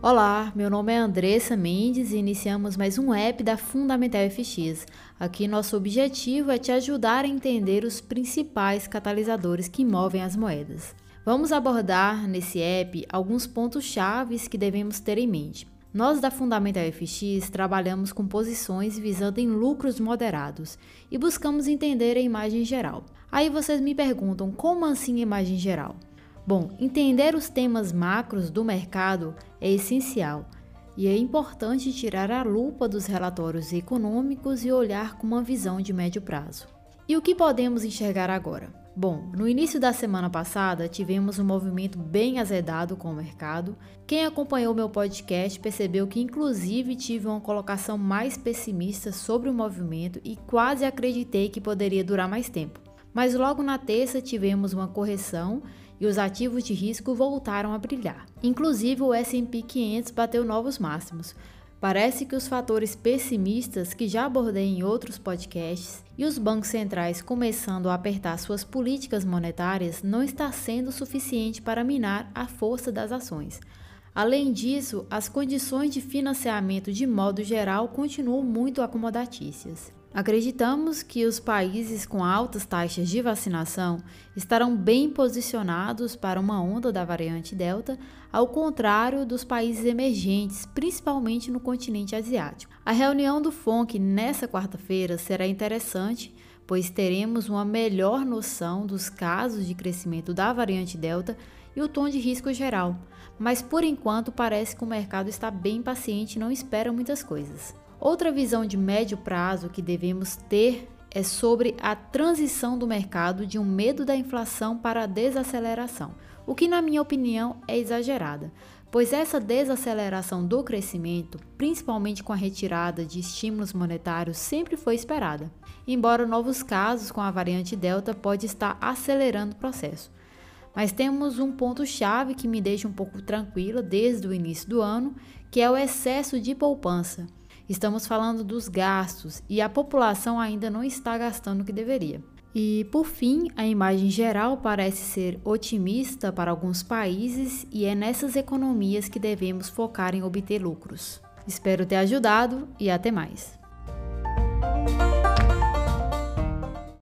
Olá, meu nome é Andressa Mendes e iniciamos mais um app da Fundamental FX. Aqui nosso objetivo é te ajudar a entender os principais catalisadores que movem as moedas. Vamos abordar nesse app alguns pontos chaves que devemos ter em mente. Nós da Fundamental FX trabalhamos com posições visando em lucros moderados e buscamos entender a imagem geral. Aí vocês me perguntam, como assim imagem geral? Bom, entender os temas macros do mercado é essencial e é importante tirar a lupa dos relatórios econômicos e olhar com uma visão de médio prazo. E o que podemos enxergar agora? Bom, no início da semana passada tivemos um movimento bem azedado com o mercado. Quem acompanhou meu podcast percebeu que, inclusive, tive uma colocação mais pessimista sobre o movimento e quase acreditei que poderia durar mais tempo. Mas logo na terça tivemos uma correção e os ativos de risco voltaram a brilhar. Inclusive o S&P 500 bateu novos máximos. Parece que os fatores pessimistas que já abordei em outros podcasts e os bancos centrais começando a apertar suas políticas monetárias não está sendo suficiente para minar a força das ações. Além disso, as condições de financiamento de modo geral continuam muito acomodatícias. Acreditamos que os países com altas taxas de vacinação estarão bem posicionados para uma onda da variante Delta, ao contrário dos países emergentes, principalmente no continente asiático. A reunião do FONC nesta quarta-feira será interessante, pois teremos uma melhor noção dos casos de crescimento da variante Delta e o tom de risco geral. Mas por enquanto parece que o mercado está bem paciente e não espera muitas coisas. Outra visão de médio prazo que devemos ter é sobre a transição do mercado de um medo da inflação para a desaceleração, o que, na minha opinião, é exagerada, pois essa desaceleração do crescimento, principalmente com a retirada de estímulos monetários, sempre foi esperada, embora novos casos com a variante Delta pode estar acelerando o processo. Mas temos um ponto-chave que me deixa um pouco tranquila desde o início do ano, que é o excesso de poupança Estamos falando dos gastos e a população ainda não está gastando o que deveria. E por fim, a imagem geral parece ser otimista para alguns países e é nessas economias que devemos focar em obter lucros. Espero ter ajudado e até mais.